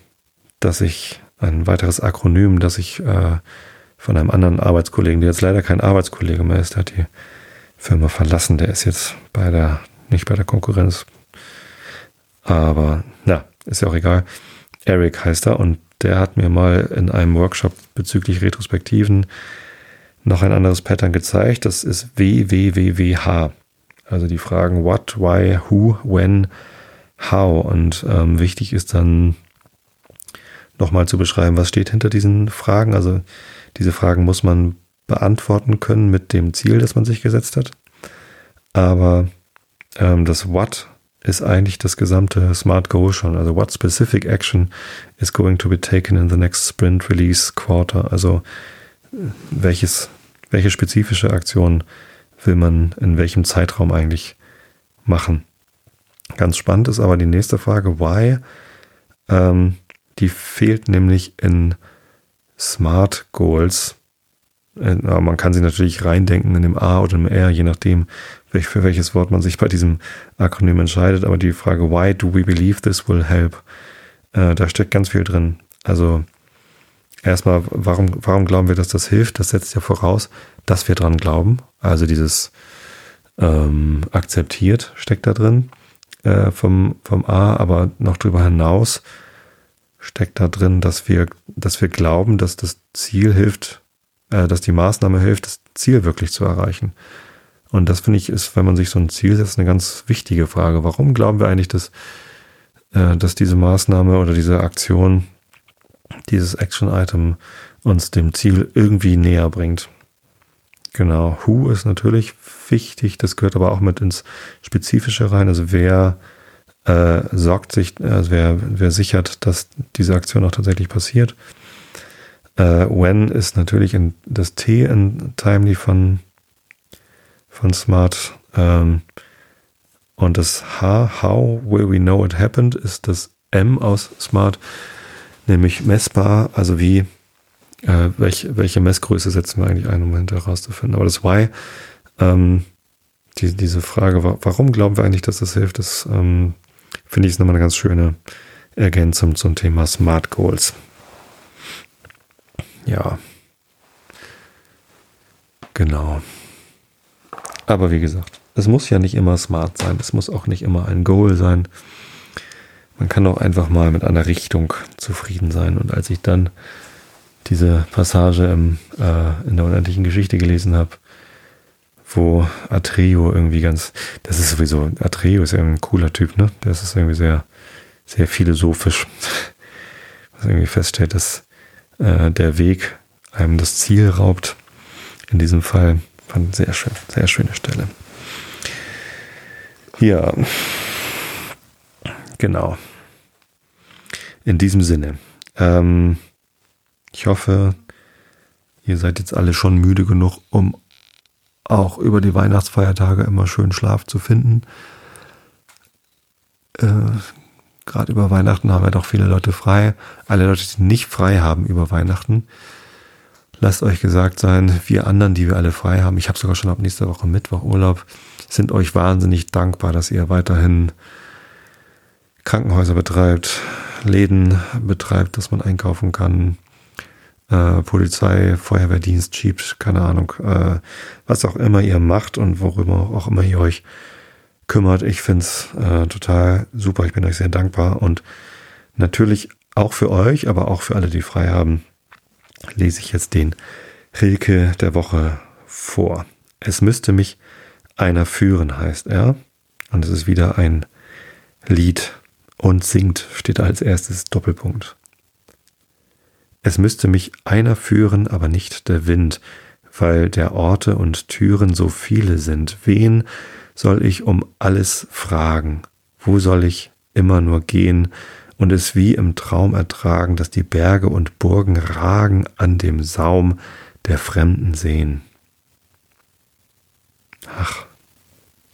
das ich, ein weiteres Akronym, das ich äh, von einem anderen Arbeitskollegen, der jetzt leider kein Arbeitskollege mehr ist, der hat die Firma verlassen, der ist jetzt bei der, nicht bei der Konkurrenz. Aber na, ist ja auch egal. Eric heißt er und der hat mir mal in einem Workshop bezüglich Retrospektiven noch ein anderes Pattern gezeigt. Das ist WWWWH. Also die Fragen what, why, who, when, how. Und ähm, wichtig ist dann nochmal zu beschreiben, was steht hinter diesen Fragen. Also Diese Fragen muss man beantworten können mit dem Ziel, das man sich gesetzt hat. Aber ähm, das What ist eigentlich das gesamte Smart Goal schon. Also what specific action is going to be taken in the next sprint release quarter? Also welches, welche spezifische Aktion will man in welchem Zeitraum eigentlich machen? Ganz spannend ist aber die nächste Frage, why? Ähm, die fehlt nämlich in Smart Goals. Äh, man kann sie natürlich reindenken in dem A oder im R, je nachdem, für welches Wort man sich bei diesem Akronym entscheidet. Aber die Frage, why do we believe this will help? Äh, da steckt ganz viel drin. Also erstmal, warum, warum glauben wir, dass das hilft? Das setzt ja voraus, dass wir dran glauben. Also dieses ähm, akzeptiert steckt da drin äh, vom, vom A, aber noch darüber hinaus steckt da drin, dass wir, dass wir glauben, dass das Ziel hilft, äh, dass die Maßnahme hilft, das Ziel wirklich zu erreichen. Und das finde ich ist, wenn man sich so ein Ziel setzt, eine ganz wichtige Frage. Warum glauben wir eigentlich, dass, äh, dass diese Maßnahme oder diese Aktion, dieses Action-Item uns dem Ziel irgendwie näher bringt? Genau. Who ist natürlich wichtig. Das gehört aber auch mit ins Spezifische rein. Also wer äh, sorgt sich, also wer, wer sichert, dass diese Aktion auch tatsächlich passiert. Äh, when ist natürlich in, das T in Timely von von Smart. Ähm, und das H, How will we know it happened, ist das M aus Smart, nämlich messbar, also wie, äh, welch, welche Messgröße setzen wir eigentlich ein, um hinterher herauszufinden. Aber das Why, ähm, die, diese Frage, warum glauben wir eigentlich, dass das hilft, das ähm, finde ich ist nochmal eine ganz schöne Ergänzung zum Thema Smart Goals. Ja. Genau. Aber wie gesagt, es muss ja nicht immer smart sein. Es muss auch nicht immer ein Goal sein. Man kann auch einfach mal mit einer Richtung zufrieden sein. Und als ich dann diese Passage im, äh, in der unendlichen Geschichte gelesen habe, wo Atreo irgendwie ganz, das ist sowieso, Atreo ist ja ein cooler Typ, ne? Das ist irgendwie sehr, sehr philosophisch. Was irgendwie feststellt, dass äh, der Weg einem das Ziel raubt. In diesem Fall Fand sehr schön, sehr schöne Stelle. Ja, genau. In diesem Sinne. Ähm, ich hoffe, ihr seid jetzt alle schon müde genug, um auch über die Weihnachtsfeiertage immer schön Schlaf zu finden. Äh, Gerade über Weihnachten haben ja doch viele Leute frei. Alle Leute, die nicht frei haben über Weihnachten, Lasst euch gesagt sein, wir anderen, die wir alle frei haben, ich habe sogar schon ab nächster Woche Mittwoch Urlaub, sind euch wahnsinnig dankbar, dass ihr weiterhin Krankenhäuser betreibt, Läden betreibt, dass man einkaufen kann, äh, Polizei, Feuerwehrdienst schiebt, keine Ahnung, äh, was auch immer ihr macht und worüber auch immer ihr euch kümmert. Ich find's äh, total super, ich bin euch sehr dankbar und natürlich auch für euch, aber auch für alle, die frei haben lese ich jetzt den Rilke der Woche vor. Es müsste mich einer führen, heißt er. Und es ist wieder ein Lied und singt, steht als erstes Doppelpunkt. Es müsste mich einer führen, aber nicht der Wind, weil der Orte und Türen so viele sind. Wen soll ich um alles fragen? Wo soll ich immer nur gehen? und es wie im Traum ertragen, dass die Berge und Burgen ragen an dem Saum der Fremden sehen. Ach,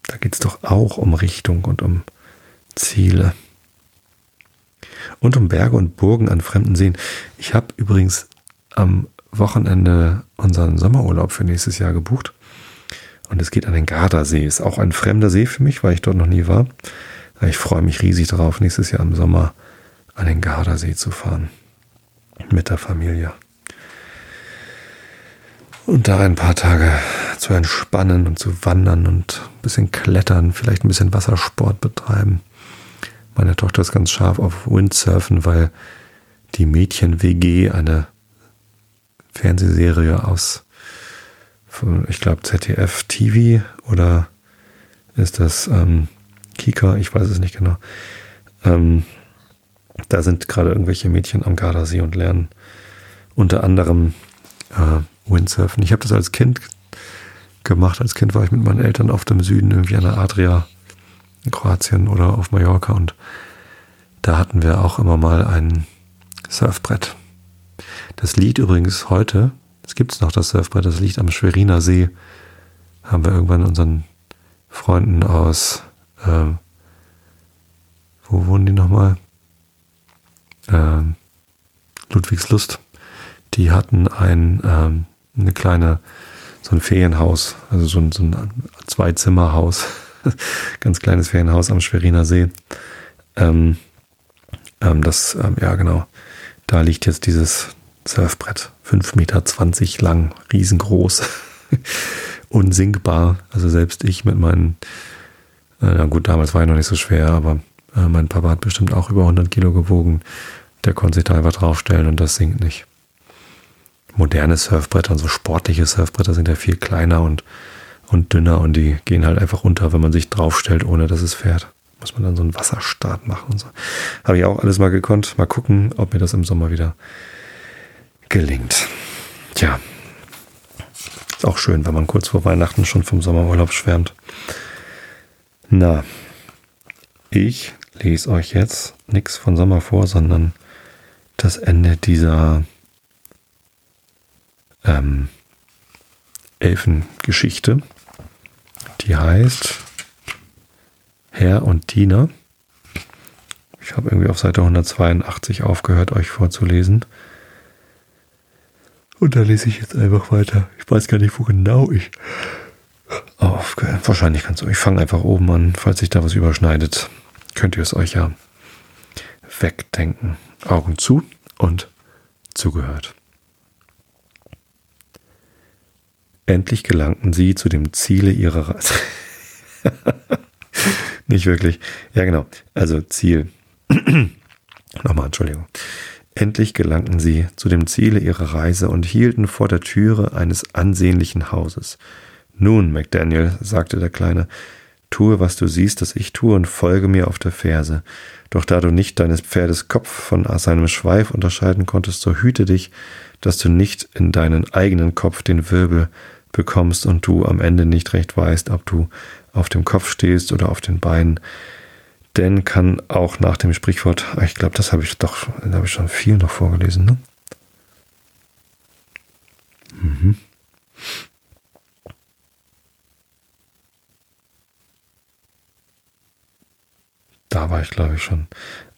da geht's doch auch um Richtung und um Ziele. Und um Berge und Burgen an Fremden sehen. Ich habe übrigens am Wochenende unseren Sommerurlaub für nächstes Jahr gebucht. Und es geht an den Gardasee. Ist auch ein fremder See für mich, weil ich dort noch nie war. Ich freue mich riesig drauf, nächstes Jahr im Sommer an den Gardasee zu fahren. Mit der Familie. Und da ein paar Tage zu entspannen und zu wandern und ein bisschen klettern, vielleicht ein bisschen Wassersport betreiben. Meine Tochter ist ganz scharf auf Windsurfen, weil die Mädchen-WG eine Fernsehserie aus, ich glaube, ZDF TV oder ist das ähm, Kika, ich weiß es nicht genau, ähm, da sind gerade irgendwelche Mädchen am Gardasee und lernen unter anderem äh, Windsurfen. Ich habe das als Kind gemacht. Als Kind war ich mit meinen Eltern auf dem Süden, irgendwie an der Adria in Kroatien oder auf Mallorca und da hatten wir auch immer mal ein Surfbrett. Das liegt übrigens heute, es gibt noch, das Surfbrett, das liegt am Schweriner See. Haben wir irgendwann unseren Freunden aus, äh, wo wohnen die nochmal? Äh, Ludwigslust. Die hatten ein, ähm, eine kleine, so ein Ferienhaus, also so ein, so ein Zwei-Zimmer-Haus, ganz kleines Ferienhaus am Schweriner See. Ähm, ähm, das, ähm, ja genau, da liegt jetzt dieses Surfbrett, 5,20 Meter lang, riesengroß, unsinkbar. Also selbst ich mit meinen, äh, na gut, damals war ich noch nicht so schwer, aber äh, mein Papa hat bestimmt auch über 100 Kilo gewogen. Der konnte sich da einfach draufstellen und das sinkt nicht. Moderne Surfbretter und so sportliche Surfbretter sind ja viel kleiner und, und dünner und die gehen halt einfach runter, wenn man sich draufstellt, ohne dass es fährt. Muss man dann so einen Wasserstart machen und so. Habe ich auch alles mal gekonnt. Mal gucken, ob mir das im Sommer wieder gelingt. Tja. Ist auch schön, wenn man kurz vor Weihnachten schon vom Sommerurlaub schwärmt. Na, ich lese euch jetzt nichts von Sommer vor, sondern das Ende dieser ähm, Elfengeschichte. Die heißt Herr und Diener. Ich habe irgendwie auf Seite 182 aufgehört, euch vorzulesen. Und da lese ich jetzt einfach weiter. Ich weiß gar nicht, wo genau ich aufgehört. Wahrscheinlich kannst du. Ich fange einfach oben an. Falls sich da was überschneidet, könnt ihr es euch ja wegdenken. Augen zu und zugehört. Endlich gelangten sie zu dem Ziele ihrer Reise. Nicht wirklich. Ja, genau. Also Ziel. Nochmal, Entschuldigung. Endlich gelangten sie zu dem Ziele ihrer Reise und hielten vor der Türe eines ansehnlichen Hauses. Nun, McDaniel, sagte der Kleine, tue, was du siehst, dass ich tue, und folge mir auf der Ferse. Doch da du nicht deines Pferdes Kopf von seinem Schweif unterscheiden konntest, so hüte dich, dass du nicht in deinen eigenen Kopf den Wirbel bekommst und du am Ende nicht recht weißt, ob du auf dem Kopf stehst oder auf den Beinen. Denn kann auch nach dem Sprichwort, ich glaube, das habe ich doch, da habe ich schon viel noch vorgelesen, ne? Mhm. Da war ich, glaube ich, schon.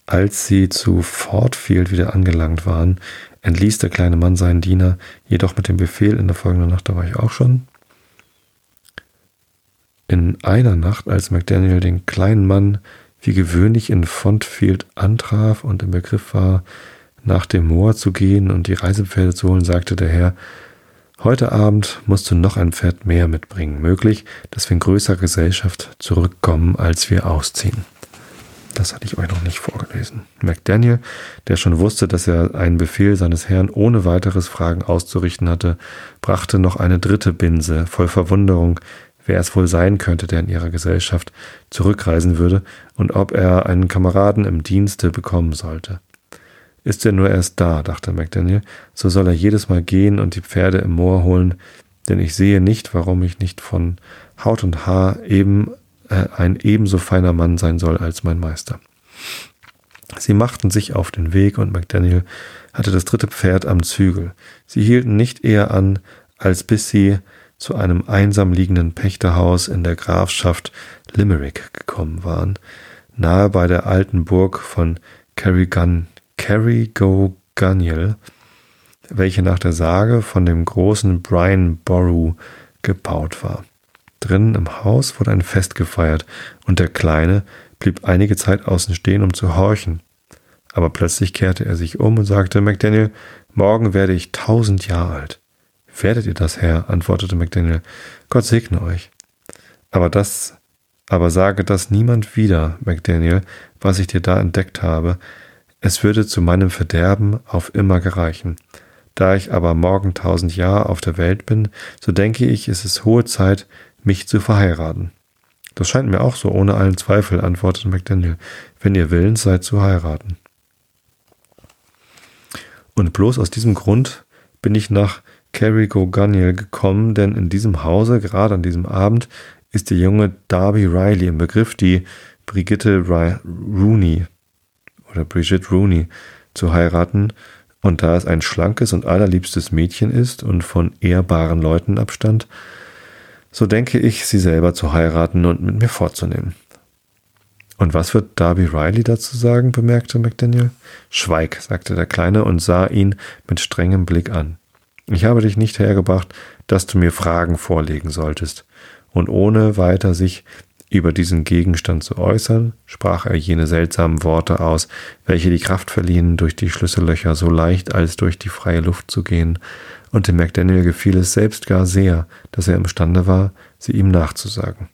Als sie zu Fortfield wieder angelangt waren, entließ der kleine Mann seinen Diener, jedoch mit dem Befehl in der folgenden Nacht, da war ich auch schon. In einer Nacht, als McDaniel den kleinen Mann wie gewöhnlich in Fontfield antraf und im Begriff war, nach dem Moor zu gehen und die Reisepferde zu holen, sagte der Herr, Heute Abend musst du noch ein Pferd mehr mitbringen. Möglich, dass wir in größerer Gesellschaft zurückkommen, als wir ausziehen. Das hatte ich euch noch nicht vorgelesen. McDaniel, der schon wusste, dass er einen Befehl seines Herrn ohne weiteres Fragen auszurichten hatte, brachte noch eine dritte Binse voll Verwunderung, wer es wohl sein könnte, der in ihrer Gesellschaft zurückreisen würde und ob er einen Kameraden im Dienste bekommen sollte. Ist er nur erst da, dachte McDaniel, so soll er jedes Mal gehen und die Pferde im Moor holen, denn ich sehe nicht, warum ich nicht von Haut und Haar eben ein ebenso feiner Mann sein soll als mein Meister. Sie machten sich auf den Weg und McDaniel hatte das dritte Pferd am Zügel. Sie hielten nicht eher an, als bis sie zu einem einsam liegenden Pächterhaus in der Grafschaft Limerick gekommen waren, nahe bei der alten Burg von Carrigan, Carrigoganiel, welche nach der Sage von dem großen Brian Boru gebaut war. Drinnen im Haus wurde ein Fest gefeiert, und der Kleine blieb einige Zeit außen stehen, um zu horchen. Aber plötzlich kehrte er sich um und sagte, McDaniel, morgen werde ich tausend Jahre alt. Werdet ihr das, Herr? antwortete McDaniel. Gott segne euch. Aber das, aber sage das niemand wieder, McDaniel, was ich dir da entdeckt habe. Es würde zu meinem Verderben auf immer gereichen. Da ich aber morgen tausend Jahre auf der Welt bin, so denke ich, es ist hohe Zeit, mich zu verheiraten. Das scheint mir auch so ohne allen Zweifel, antwortete McDaniel, wenn ihr willens seid zu heiraten. Und bloß aus diesem Grund bin ich nach Carrigo Gunnell gekommen, denn in diesem Hause, gerade an diesem Abend, ist der junge Darby Riley im Begriff, die Brigitte Rooney oder Brigitte Rooney zu heiraten. Und da es ein schlankes und allerliebstes Mädchen ist und von ehrbaren Leuten abstand, so denke ich, sie selber zu heiraten und mit mir fortzunehmen. Und was wird Darby Riley dazu sagen? bemerkte McDaniel. Schweig, sagte der Kleine und sah ihn mit strengem Blick an. Ich habe dich nicht hergebracht, dass du mir Fragen vorlegen solltest. Und ohne weiter sich über diesen Gegenstand zu äußern, sprach er jene seltsamen Worte aus, welche die Kraft verliehen, durch die Schlüssellöcher so leicht als durch die freie Luft zu gehen, und dem McDaniel gefiel es selbst gar sehr, dass er imstande war, sie ihm nachzusagen.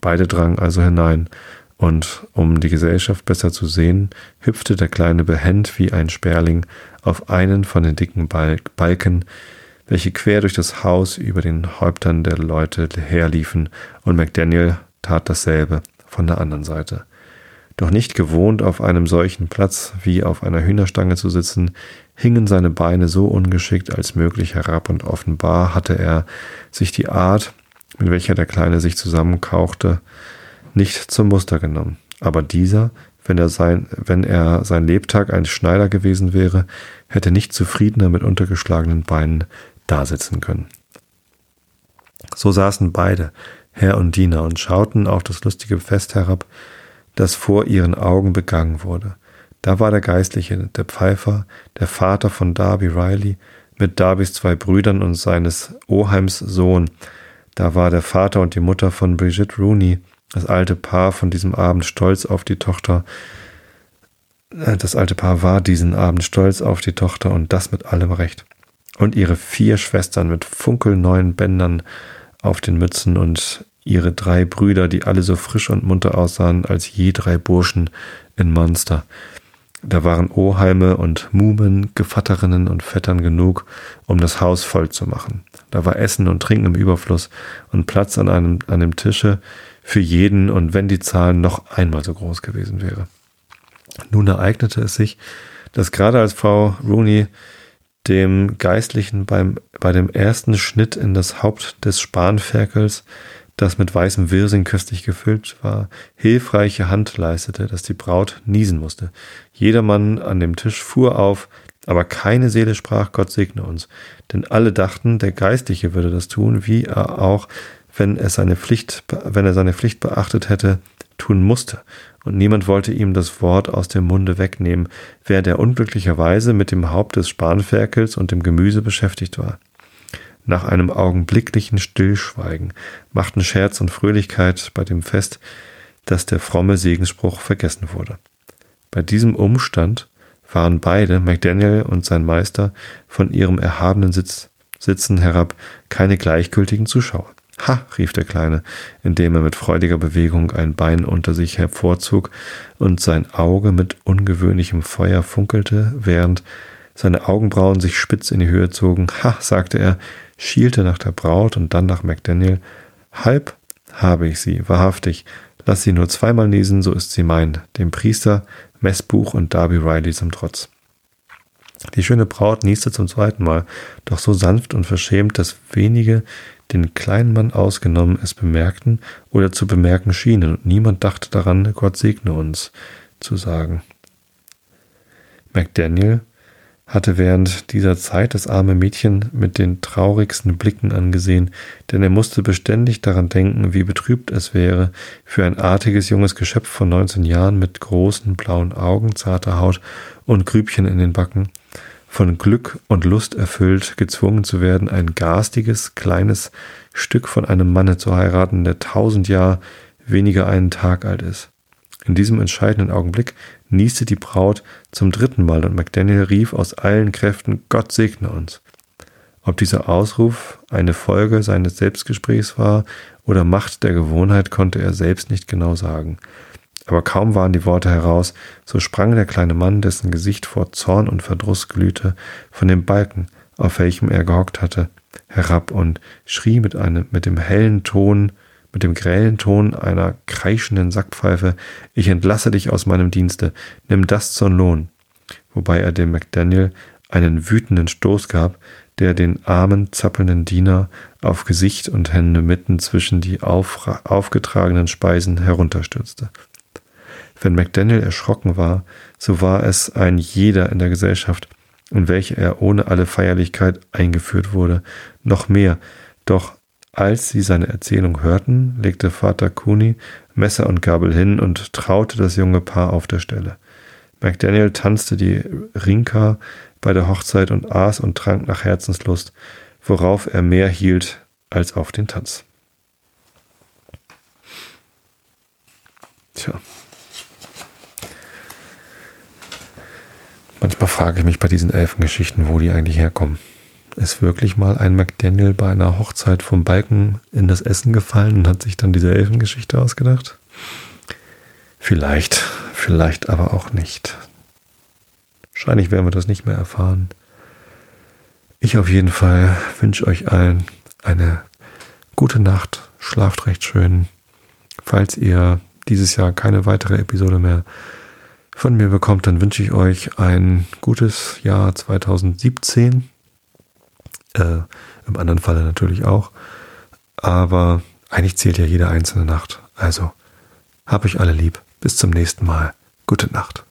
Beide drangen also hinein, und um die Gesellschaft besser zu sehen, hüpfte der Kleine behend wie ein Sperling auf einen von den dicken Balken, welche quer durch das Haus über den Häuptern der Leute herliefen, und McDaniel tat dasselbe von der anderen Seite. Doch nicht gewohnt, auf einem solchen Platz wie auf einer Hühnerstange zu sitzen, hingen seine Beine so ungeschickt als möglich herab, und offenbar hatte er sich die Art, mit welcher der Kleine sich zusammenkauchte, nicht zum Muster genommen. Aber dieser, wenn er sein, wenn er sein Lebtag ein Schneider gewesen wäre, hätte nicht zufriedener mit untergeschlagenen Beinen dasitzen können. So saßen beide, Herr und Diener, und schauten auf das lustige Fest herab, das vor ihren Augen begangen wurde. Da war der Geistliche, der Pfeifer, der Vater von Darby Riley, mit Darbys zwei Brüdern und seines Oheims Sohn. Da war der Vater und die Mutter von Brigitte Rooney, das alte Paar von diesem Abend stolz auf die Tochter. Äh, das alte Paar war diesen Abend stolz auf die Tochter und das mit allem Recht. Und ihre vier Schwestern mit funkelneuen Bändern auf den Mützen und ihre drei Brüder, die alle so frisch und munter aussahen als je drei Burschen in Monster. Da waren Oheime und Mumen, Gevatterinnen und Vettern genug, um das Haus voll zu machen. Da war Essen und Trinken im Überfluss und Platz an einem, an dem Tische, für jeden und wenn die Zahl noch einmal so groß gewesen wäre. Nun ereignete es sich, dass gerade als Frau Rooney dem Geistlichen beim, bei dem ersten Schnitt in das Haupt des Spanferkels, das mit weißem Wirsing köstlich gefüllt war, hilfreiche Hand leistete, dass die Braut niesen musste. Jedermann an dem Tisch fuhr auf, aber keine Seele sprach, Gott segne uns. Denn alle dachten, der Geistliche würde das tun, wie er auch wenn er seine Pflicht, wenn er seine Pflicht beachtet hätte, tun musste. Und niemand wollte ihm das Wort aus dem Munde wegnehmen, während er unglücklicherweise mit dem Haupt des Spanferkels und dem Gemüse beschäftigt war. Nach einem augenblicklichen Stillschweigen machten Scherz und Fröhlichkeit bei dem Fest, dass der fromme Segensspruch vergessen wurde. Bei diesem Umstand waren beide, McDaniel und sein Meister, von ihrem erhabenen Sitz, Sitzen herab keine gleichgültigen Zuschauer. Ha, rief der Kleine, indem er mit freudiger Bewegung ein Bein unter sich hervorzog und sein Auge mit ungewöhnlichem Feuer funkelte, während seine Augenbrauen sich spitz in die Höhe zogen. Ha, sagte er, schielte nach der Braut und dann nach McDaniel. Halb habe ich sie, wahrhaftig. Lass sie nur zweimal niesen, so ist sie mein, dem Priester, Messbuch und Darby Riley zum Trotz. Die schöne Braut nieste zum zweiten Mal, doch so sanft und verschämt, dass wenige, den kleinen Mann ausgenommen, es bemerkten oder zu bemerken schienen, und niemand dachte daran, Gott segne uns zu sagen. McDaniel hatte während dieser Zeit das arme Mädchen mit den traurigsten Blicken angesehen, denn er musste beständig daran denken, wie betrübt es wäre, für ein artiges junges Geschöpf von 19 Jahren mit großen blauen Augen, zarter Haut und Grübchen in den Backen, von Glück und Lust erfüllt, gezwungen zu werden, ein garstiges, kleines Stück von einem Manne zu heiraten, der tausend Jahre weniger einen Tag alt ist. In diesem entscheidenden Augenblick nieste die Braut zum dritten Mal und McDaniel rief aus allen Kräften, Gott segne uns. Ob dieser Ausruf eine Folge seines Selbstgesprächs war oder Macht der Gewohnheit, konnte er selbst nicht genau sagen. Aber kaum waren die Worte heraus, so sprang der kleine Mann, dessen Gesicht vor Zorn und Verdruss glühte, von dem Balken, auf welchem er gehockt hatte, herab und schrie mit einem, mit dem hellen Ton, mit dem grellen Ton einer kreischenden Sackpfeife, ich entlasse dich aus meinem Dienste, nimm das zum Lohn. Wobei er dem McDaniel einen wütenden Stoß gab, der den armen, zappelnden Diener auf Gesicht und Hände mitten zwischen die aufgetragenen Speisen herunterstürzte. Wenn McDaniel erschrocken war, so war es ein jeder in der Gesellschaft, in welche er ohne alle Feierlichkeit eingeführt wurde, noch mehr. Doch als sie seine Erzählung hörten, legte Vater Cooney Messer und Gabel hin und traute das junge Paar auf der Stelle. McDaniel tanzte die Rinka bei der Hochzeit und aß und trank nach Herzenslust, worauf er mehr hielt als auf den Tanz. Tja. Manchmal frage ich mich bei diesen Elfengeschichten, wo die eigentlich herkommen. Ist wirklich mal ein McDaniel bei einer Hochzeit vom Balken in das Essen gefallen und hat sich dann diese Elfengeschichte ausgedacht? Vielleicht, vielleicht aber auch nicht. Wahrscheinlich werden wir das nicht mehr erfahren. Ich auf jeden Fall wünsche euch allen eine gute Nacht, schlaft recht schön. Falls ihr dieses Jahr keine weitere Episode mehr von mir bekommt, dann wünsche ich euch ein gutes Jahr 2017. Äh, Im anderen Falle natürlich auch. Aber eigentlich zählt ja jede einzelne Nacht. Also, hab euch alle lieb. Bis zum nächsten Mal. Gute Nacht.